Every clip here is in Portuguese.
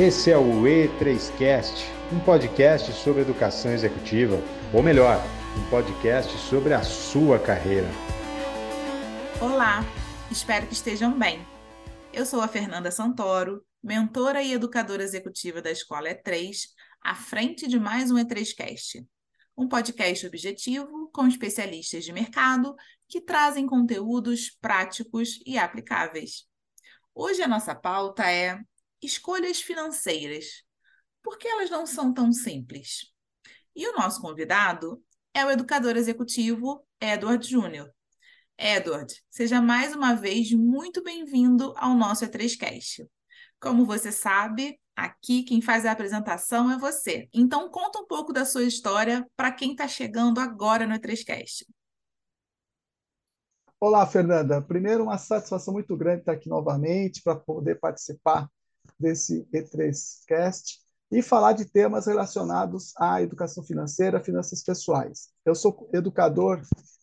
Esse é o E3Cast, um podcast sobre educação executiva, ou melhor, um podcast sobre a sua carreira. Olá, espero que estejam bem. Eu sou a Fernanda Santoro, mentora e educadora executiva da Escola E3, à frente de mais um E3Cast, um podcast objetivo com especialistas de mercado que trazem conteúdos práticos e aplicáveis. Hoje a nossa pauta é escolhas financeiras. Por que elas não são tão simples? E o nosso convidado é o educador executivo Edward Júnior. Edward, seja mais uma vez muito bem-vindo ao nosso E3Cast. Como você sabe, aqui quem faz a apresentação é você. Então conta um pouco da sua história para quem está chegando agora no E3Cast. Olá, Fernanda. Primeiro, uma satisfação muito grande estar aqui novamente para poder participar desse E3Cast e falar de temas relacionados à educação financeira, finanças pessoais. Eu sou educador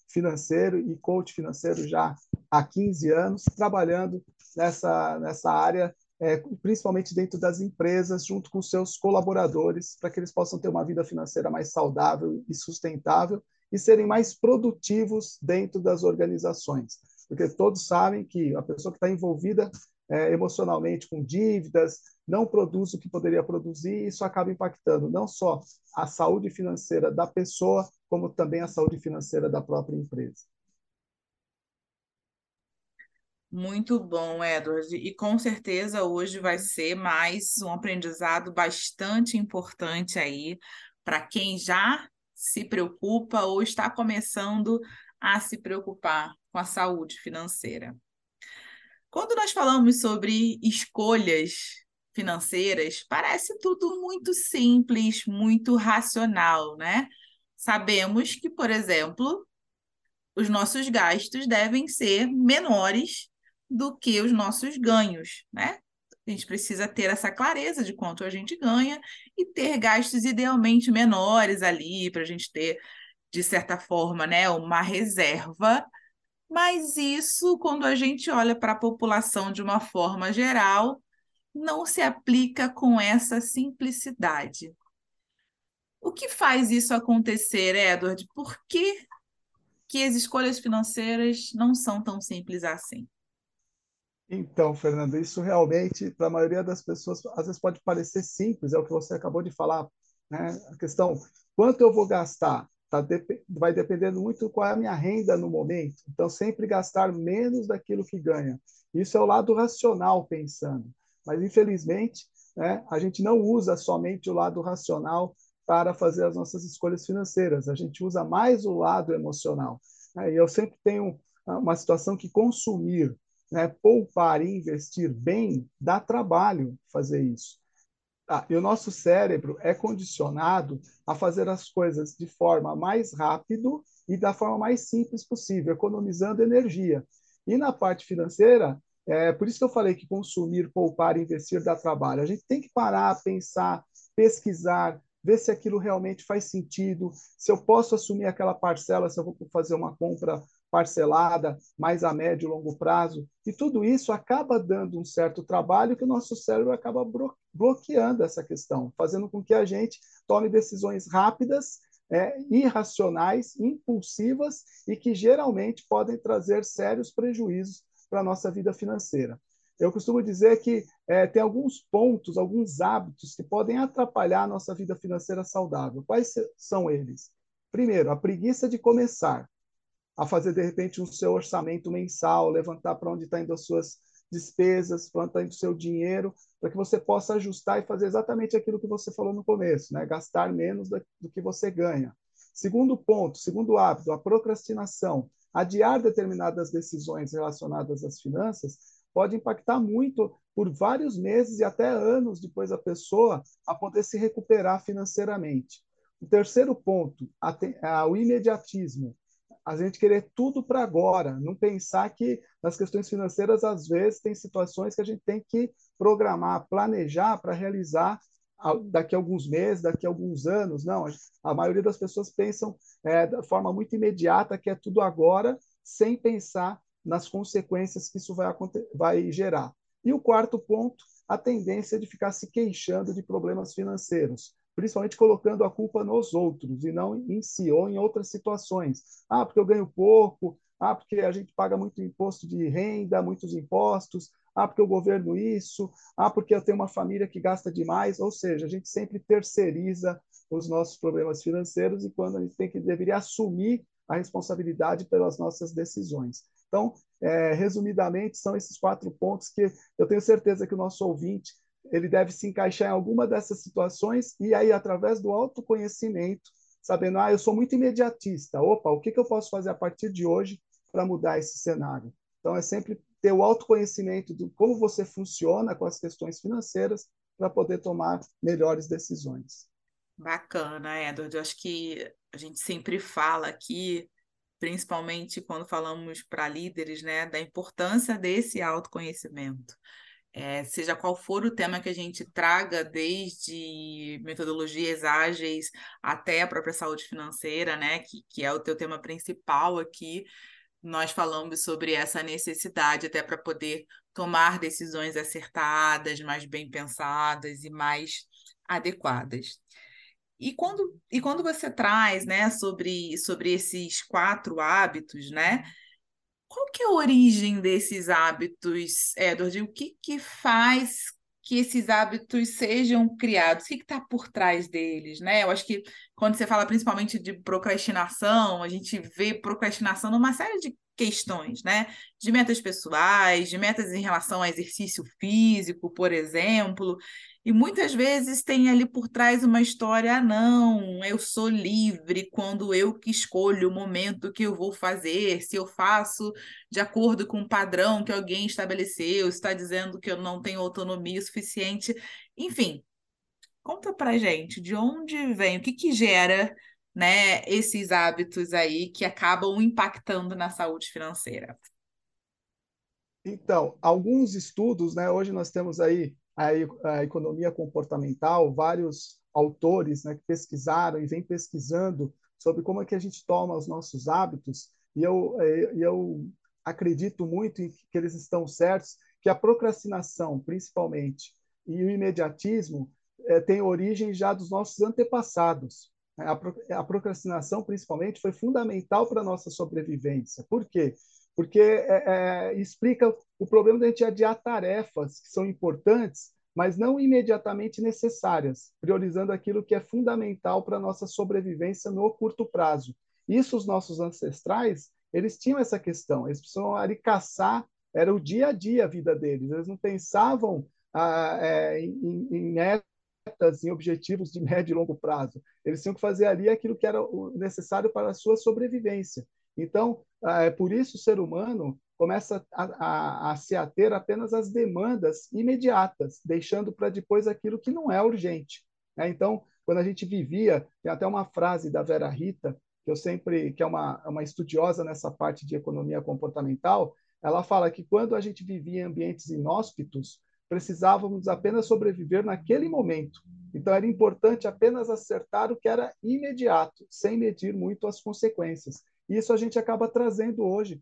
financeiro e coach financeiro já há 15 anos, trabalhando nessa, nessa área, é, principalmente dentro das empresas, junto com seus colaboradores, para que eles possam ter uma vida financeira mais saudável e sustentável e serem mais produtivos dentro das organizações. Porque todos sabem que a pessoa que está envolvida é, emocionalmente com dívidas, não produz o que poderia produzir, e isso acaba impactando não só a saúde financeira da pessoa, como também a saúde financeira da própria empresa. Muito bom, Edward. E com certeza hoje vai ser mais um aprendizado bastante importante aí para quem já se preocupa ou está começando a se preocupar com a saúde financeira. Quando nós falamos sobre escolhas financeiras, parece tudo muito simples, muito racional, né? Sabemos que, por exemplo, os nossos gastos devem ser menores do que os nossos ganhos, né? A gente precisa ter essa clareza de quanto a gente ganha e ter gastos idealmente menores ali para a gente ter, de certa forma, né, uma reserva mas isso, quando a gente olha para a população de uma forma geral, não se aplica com essa simplicidade. O que faz isso acontecer, Edward? Por que, que as escolhas financeiras não são tão simples assim? Então, Fernanda, isso realmente, para a maioria das pessoas, às vezes pode parecer simples, é o que você acabou de falar. Né? A questão, quanto eu vou gastar? Tá, vai dependendo muito qual é a minha renda no momento. Então, sempre gastar menos daquilo que ganha. Isso é o lado racional pensando. Mas, infelizmente, né, a gente não usa somente o lado racional para fazer as nossas escolhas financeiras. A gente usa mais o lado emocional. Né? E eu sempre tenho uma situação que consumir, né, poupar e investir bem, dá trabalho fazer isso. Ah, e o nosso cérebro é condicionado a fazer as coisas de forma mais rápido e da forma mais simples possível, economizando energia. E na parte financeira, é por isso que eu falei que consumir, poupar, investir dá trabalho. A gente tem que parar, pensar, pesquisar, ver se aquilo realmente faz sentido, se eu posso assumir aquela parcela, se eu vou fazer uma compra parcelada, mais a médio e longo prazo. E tudo isso acaba dando um certo trabalho que o nosso cérebro acaba bloqueando essa questão, fazendo com que a gente tome decisões rápidas, é, irracionais, impulsivas e que geralmente podem trazer sérios prejuízos para a nossa vida financeira. Eu costumo dizer que é, tem alguns pontos, alguns hábitos que podem atrapalhar a nossa vida financeira saudável. Quais são eles? Primeiro, a preguiça de começar a fazer, de repente, um seu orçamento mensal, levantar para onde está indo as suas despesas, para onde está indo o seu dinheiro, para que você possa ajustar e fazer exatamente aquilo que você falou no começo, né? gastar menos do que você ganha. Segundo ponto, segundo hábito, a procrastinação. Adiar determinadas decisões relacionadas às finanças pode impactar muito por vários meses e até anos depois da pessoa a poder se recuperar financeiramente. O terceiro ponto, o imediatismo a gente querer tudo para agora, não pensar que nas questões financeiras, às vezes, tem situações que a gente tem que programar, planejar para realizar daqui a alguns meses, daqui a alguns anos. Não, a maioria das pessoas pensam é, da forma muito imediata que é tudo agora, sem pensar nas consequências que isso vai, vai gerar. E o quarto ponto a tendência de ficar se queixando de problemas financeiros, principalmente colocando a culpa nos outros e não em si ou em outras situações. Ah, porque eu ganho pouco, ah, porque a gente paga muito imposto de renda, muitos impostos, ah, porque o governo isso, ah, porque eu tenho uma família que gasta demais, ou seja, a gente sempre terceiriza os nossos problemas financeiros e quando a gente tem que deveria assumir a responsabilidade pelas nossas decisões. Então, é, resumidamente, são esses quatro pontos que eu tenho certeza que o nosso ouvinte ele deve se encaixar em alguma dessas situações e aí, através do autoconhecimento, sabendo, ah, eu sou muito imediatista, opa, o que, que eu posso fazer a partir de hoje para mudar esse cenário? Então, é sempre ter o autoconhecimento de como você funciona com as questões financeiras para poder tomar melhores decisões. Bacana, Edward. Eu acho que a gente sempre fala aqui, principalmente quando falamos para líderes, né, da importância desse autoconhecimento. É, seja qual for o tema que a gente traga, desde metodologias ágeis até a própria saúde financeira, né, que, que é o teu tema principal aqui, nós falamos sobre essa necessidade até para poder tomar decisões acertadas, mais bem pensadas e mais adequadas. E quando, e quando você traz né, sobre, sobre esses quatro hábitos, né? Qual que é a origem desses hábitos, Edward? O que, que faz que esses hábitos sejam criados? O que está por trás deles, né? Eu acho que quando você fala principalmente de procrastinação, a gente vê procrastinação numa série de questões, né? De metas pessoais, de metas em relação ao exercício físico, por exemplo. E muitas vezes tem ali por trás uma história, ah, não, eu sou livre quando eu que escolho o momento que eu vou fazer, se eu faço de acordo com o padrão que alguém estabeleceu, está dizendo que eu não tenho autonomia suficiente. Enfim, conta pra gente de onde vem, o que que gera né, esses hábitos aí que acabam impactando na saúde financeira? Então, alguns estudos, né, hoje nós temos aí a, a economia comportamental, vários autores né, que pesquisaram e vêm pesquisando sobre como é que a gente toma os nossos hábitos, e eu, é, eu acredito muito em que eles estão certos, que a procrastinação, principalmente, e o imediatismo é, tem origem já dos nossos antepassados. A, procrastinação, principalmente, foi fundamental para a nossa sobrevivência. Por quê? Porque é, é, explica o problema da gente adiar tarefas que são importantes, mas não imediatamente necessárias, priorizando aquilo que é fundamental para a nossa sobrevivência no curto prazo. Isso os nossos ancestrais, eles tinham essa questão, eles precisavam ali caçar, era o dia a dia a vida deles, eles não pensavam ah, é, em, em metas, em objetivos de médio e longo prazo. Eles tinham que fazer ali aquilo que era necessário para a sua sobrevivência. Então, ah, é por isso o ser humano começa a, a, a se ater apenas às demandas imediatas, deixando para depois aquilo que não é urgente. Né? Então, quando a gente vivia, tem até uma frase da Vera Rita, que eu sempre, que é uma, uma estudiosa nessa parte de economia comportamental, ela fala que quando a gente vivia em ambientes inóspitos, precisávamos apenas sobreviver naquele momento. Então era importante apenas acertar o que era imediato, sem medir muito as consequências. E isso a gente acaba trazendo hoje,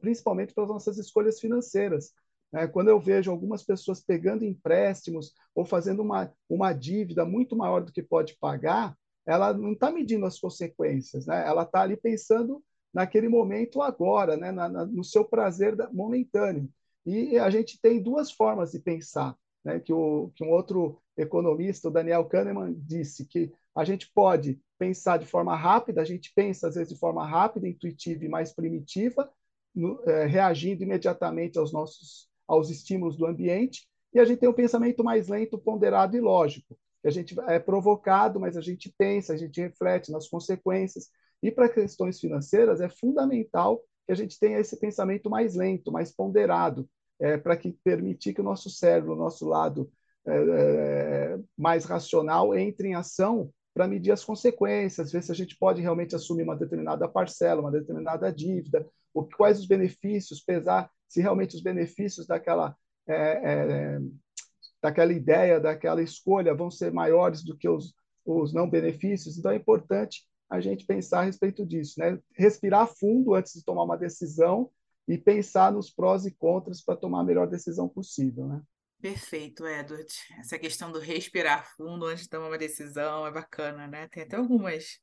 principalmente para as nossas escolhas financeiras. Né? Quando eu vejo algumas pessoas pegando empréstimos ou fazendo uma, uma dívida muito maior do que pode pagar, ela não está medindo as consequências, né? ela está ali pensando naquele momento agora, né? Na, na, no seu prazer momentâneo. E a gente tem duas formas de pensar, né? que, o, que um outro economista, o Daniel Kahneman, disse que a gente pode pensar de forma rápida, a gente pensa às vezes de forma rápida, intuitiva e mais primitiva, no, é, reagindo imediatamente aos nossos aos estímulos do ambiente, e a gente tem um pensamento mais lento, ponderado e lógico, a gente é provocado, mas a gente pensa, a gente reflete nas consequências. E para questões financeiras é fundamental que a gente tenha esse pensamento mais lento, mais ponderado, é, para que permitir que o nosso cérebro, o nosso lado é, é, mais racional, entre em ação para medir as consequências, ver se a gente pode realmente assumir uma determinada parcela, uma determinada dívida, o, quais os benefícios, pesar se realmente os benefícios daquela, é, é, daquela ideia, daquela escolha vão ser maiores do que os, os não benefícios. Então é importante a gente pensar a respeito disso, né? Respirar fundo antes de tomar uma decisão e pensar nos prós e contras para tomar a melhor decisão possível, né? Perfeito, Edward. Essa questão do respirar fundo antes de tomar uma decisão é bacana, né? Tem até algumas,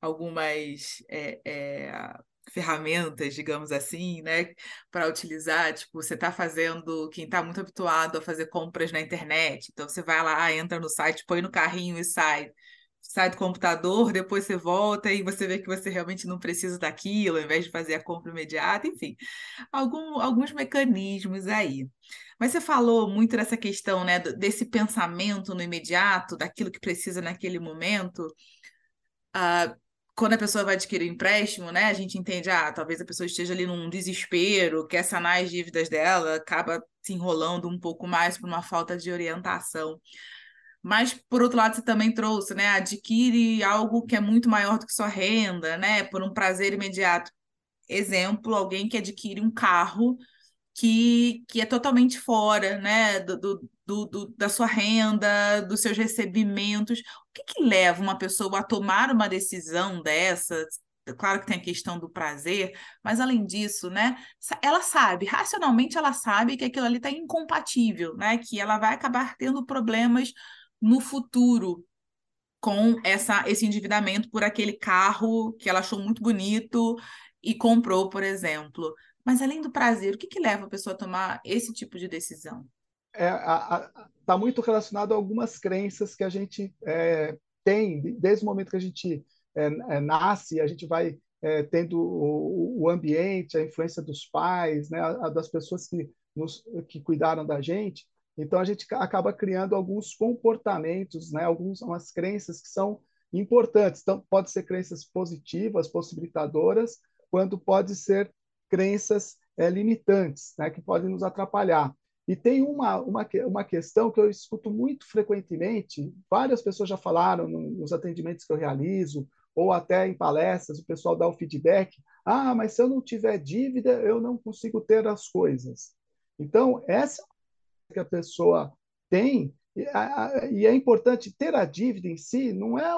algumas é, é, ferramentas, digamos assim, né, para utilizar. Tipo, você está fazendo, quem está muito habituado a fazer compras na internet, então você vai lá, entra no site, põe no carrinho e sai sai do computador, depois você volta e você vê que você realmente não precisa daquilo, ao invés de fazer a compra imediata, enfim, algum, alguns mecanismos aí. Mas você falou muito dessa questão, né, desse pensamento no imediato, daquilo que precisa naquele momento. Uh, quando a pessoa vai adquirir um empréstimo, né, a gente entende, ah, talvez a pessoa esteja ali num desespero, quer sanar as dívidas dela, acaba se enrolando um pouco mais por uma falta de orientação. Mas, por outro lado, você também trouxe, né? Adquire algo que é muito maior do que sua renda, né? Por um prazer imediato. Exemplo, alguém que adquire um carro que, que é totalmente fora, né? Do, do, do, da sua renda, dos seus recebimentos. O que, que leva uma pessoa a tomar uma decisão dessa? Claro que tem a questão do prazer, mas além disso, né? Ela sabe, racionalmente ela sabe que aquilo ali está incompatível, né? Que ela vai acabar tendo problemas no futuro com essa, esse endividamento por aquele carro que ela achou muito bonito e comprou, por exemplo. Mas além do prazer, o que, que leva a pessoa a tomar esse tipo de decisão? Está é, tá muito relacionado a algumas crenças que a gente é, tem desde o momento que a gente é, é nasce, a gente vai é, tendo o, o, ambiente, a influência dos pais, né, a, a das pessoas que, nos, que cuidaram da gente. Então a gente acaba criando alguns comportamentos, né, algumas crenças que são importantes. Então pode ser crenças positivas, possibilitadoras, quando pode ser crenças é, limitantes, né, que podem nos atrapalhar. E tem uma, uma, uma questão que eu escuto muito frequentemente, várias pessoas já falaram nos atendimentos que eu realizo, ou até em palestras, o pessoal dá o feedback: ah, mas se eu não tiver dívida, eu não consigo ter as coisas. Então, essa que a pessoa tem, e é importante ter a dívida em si, não é,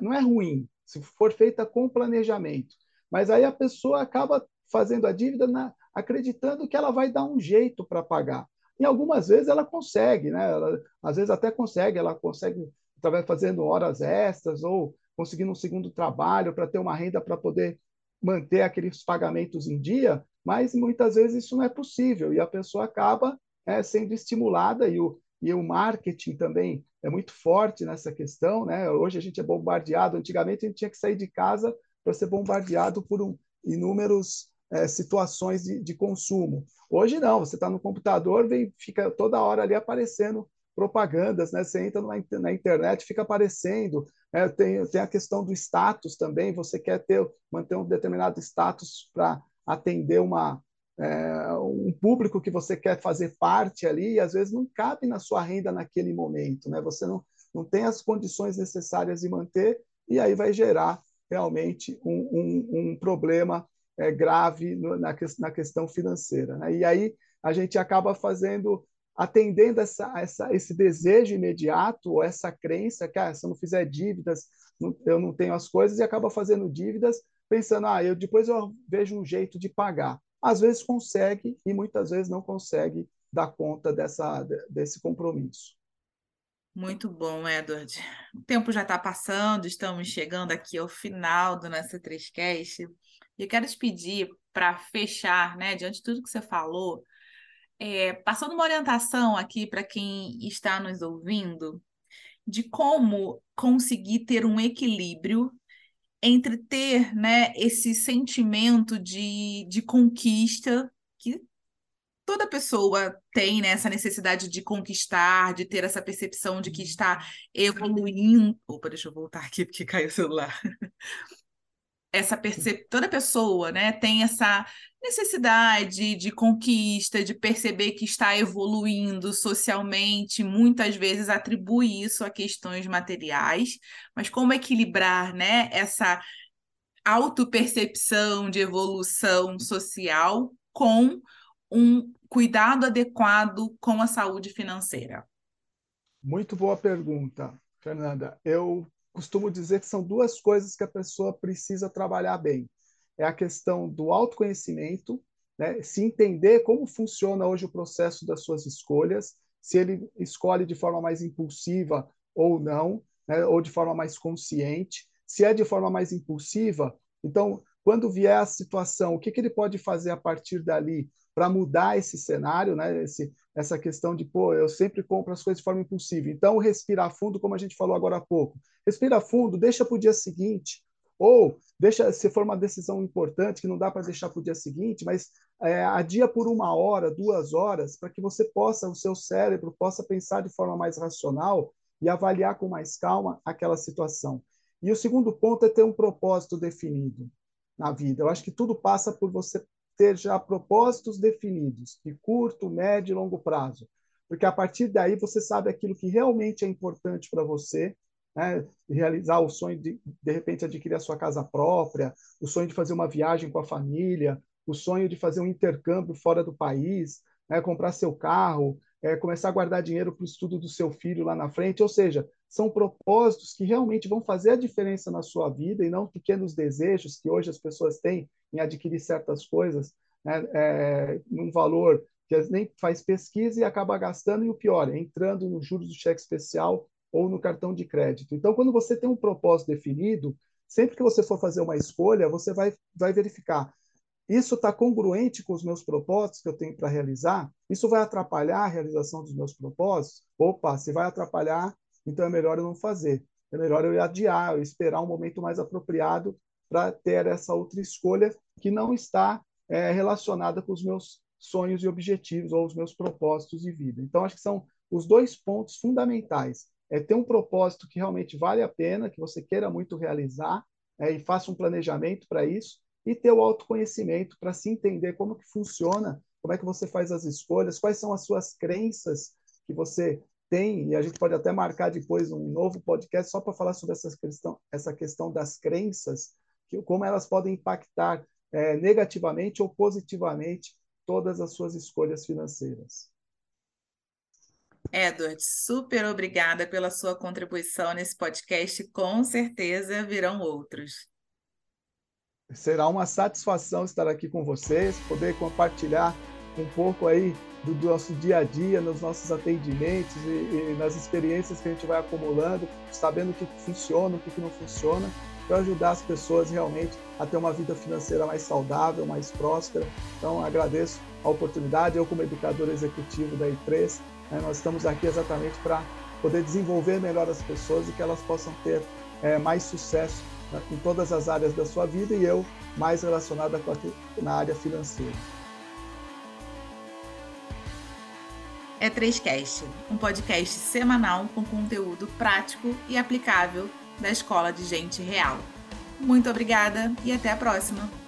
não é ruim, se for feita com planejamento. Mas aí a pessoa acaba fazendo a dívida na, acreditando que ela vai dar um jeito para pagar. E algumas vezes ela consegue, né? Ela, às vezes até consegue, ela consegue através fazendo horas extras ou conseguindo um segundo trabalho para ter uma renda para poder manter aqueles pagamentos em dia, mas muitas vezes isso não é possível e a pessoa acaba é, sendo estimulada e o, e o marketing também é muito forte nessa questão. Né? Hoje a gente é bombardeado, antigamente a gente tinha que sair de casa para ser bombardeado por um, inúmeros é, situações de, de, consumo. Hoje não, você está no computador, vem, fica toda hora ali aparecendo propagandas, né? Você entra na, na internet, fica aparecendo. É, tem, tem a questão do status também. Você quer ter manter um determinado status para atender uma, é, um público que você quer fazer parte ali e às vezes não cabe na sua renda naquele momento, né? Você não, não tem as condições necessárias de manter e aí vai gerar realmente um, um, um problema é, grave no, na, na questão financeira. Né? E aí a gente acaba fazendo, atendendo essa, essa, esse desejo imediato ou essa crença que ah, se eu não fizer dívidas, não, eu não tenho as coisas e acaba fazendo dívidas pensando, ah, eu depois eu vejo um jeito de pagar às vezes consegue e muitas vezes não consegue dar conta dessa, desse compromisso. Muito bom, Edward. O tempo já está passando, estamos chegando aqui ao final do nosso Trêscast. E eu quero te pedir para fechar, né, diante de tudo que você falou, é, passando uma orientação aqui para quem está nos ouvindo, de como conseguir ter um equilíbrio entre ter né, esse sentimento de, de conquista que toda pessoa tem né, essa necessidade de conquistar, de ter essa percepção de que está evoluindo. Opa, deixa eu voltar aqui porque caiu o celular. essa percep... toda pessoa né, tem essa necessidade de conquista, de perceber que está evoluindo socialmente, muitas vezes atribui isso a questões materiais, mas como equilibrar né, essa autopercepção de evolução social com um cuidado adequado com a saúde financeira? Muito boa pergunta, Fernanda. Eu costumo dizer que são duas coisas que a pessoa precisa trabalhar bem. É a questão do autoconhecimento né, se entender como funciona hoje o processo das suas escolhas, se ele escolhe de forma mais impulsiva ou não, né, ou de forma mais consciente. Se é de forma mais impulsiva, então, quando vier a situação, o que, que ele pode fazer a partir dali para mudar esse cenário, né, esse, essa questão de, pô, eu sempre compro as coisas de forma impulsiva. Então, respirar fundo, como a gente falou agora há pouco. Respira fundo, deixa para o dia seguinte, ou deixa, se for uma decisão importante que não dá para deixar para o dia seguinte, mas é, adia por uma hora, duas horas, para que você possa, o seu cérebro possa pensar de forma mais racional e avaliar com mais calma aquela situação. E o segundo ponto é ter um propósito definido na vida. Eu acho que tudo passa por você ter já propósitos definidos, de curto, médio e longo prazo. Porque a partir daí você sabe aquilo que realmente é importante para você, né? realizar o sonho de, de repente, adquirir a sua casa própria, o sonho de fazer uma viagem com a família, o sonho de fazer um intercâmbio fora do país, né? comprar seu carro, é, começar a guardar dinheiro para o estudo do seu filho lá na frente. Ou seja, são propósitos que realmente vão fazer a diferença na sua vida e não pequenos desejos que hoje as pessoas têm em adquirir certas coisas né? é, num valor que nem faz pesquisa e acaba gastando, e o pior, entrando nos juros do cheque especial ou no cartão de crédito. Então, quando você tem um propósito definido, sempre que você for fazer uma escolha, você vai, vai verificar isso está congruente com os meus propósitos que eu tenho para realizar? Isso vai atrapalhar a realização dos meus propósitos? Opa, se vai atrapalhar, então é melhor eu não fazer. É melhor eu adiar, eu esperar um momento mais apropriado para ter essa outra escolha que não está é, relacionada com os meus sonhos e objetivos ou os meus propósitos de vida. Então, acho que são os dois pontos fundamentais é ter um propósito que realmente vale a pena, que você queira muito realizar, é, e faça um planejamento para isso, e ter o autoconhecimento para se entender como que funciona, como é que você faz as escolhas, quais são as suas crenças que você tem, e a gente pode até marcar depois um novo podcast só para falar sobre essa questão, essa questão das crenças, como elas podem impactar é, negativamente ou positivamente todas as suas escolhas financeiras. Edward, super obrigada pela sua contribuição nesse podcast. Com certeza virão outros. Será uma satisfação estar aqui com vocês, poder compartilhar um pouco aí do, do nosso dia a dia, nos nossos atendimentos e, e, nas experiências que a gente vai acumulando, sabendo o que funciona, o que não funciona, para ajudar as pessoas realmente a ter uma vida financeira mais saudável, mais próspera. Então, agradeço a oportunidade. Eu, como educador executivo da I3, né, nós estamos aqui exatamente para poder desenvolver melhor as pessoas e que elas possam ter é, mais sucesso né, em todas as áreas da sua vida e eu mais relacionada com a, na área financeira. É 3Cast, um podcast semanal com conteúdo prático e aplicável da Escola de Gente Real. Muito obrigada e até a próxima!